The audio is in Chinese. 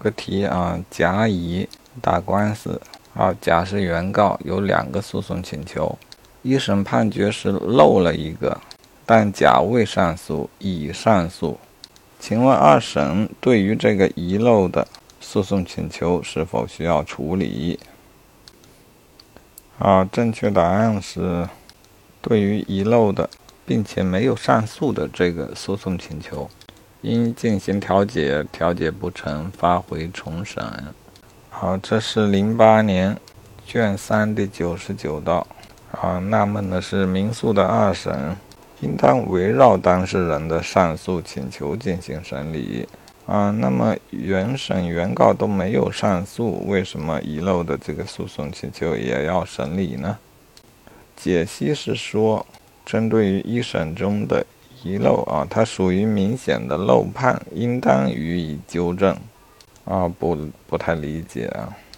个题啊，甲乙打官司啊，甲是原告，有两个诉讼请求，一审判决是漏了一个，但甲未上诉，乙上诉，请问二审对于这个遗漏的诉讼请求是否需要处理？啊，正确答案是，对于遗漏的并且没有上诉的这个诉讼请求。应进行调解，调解不成，发回重审。好，这是零八年卷三第九十九道。啊，纳闷的是，民诉的二审应当围绕当事人的上诉请求进行审理。啊，那么原审原告都没有上诉，为什么遗漏的这个诉讼请求也要审理呢？解析是说，针对于一审中的。遗漏啊，它属于明显的漏判，应当予以纠正。啊，不，不太理解啊。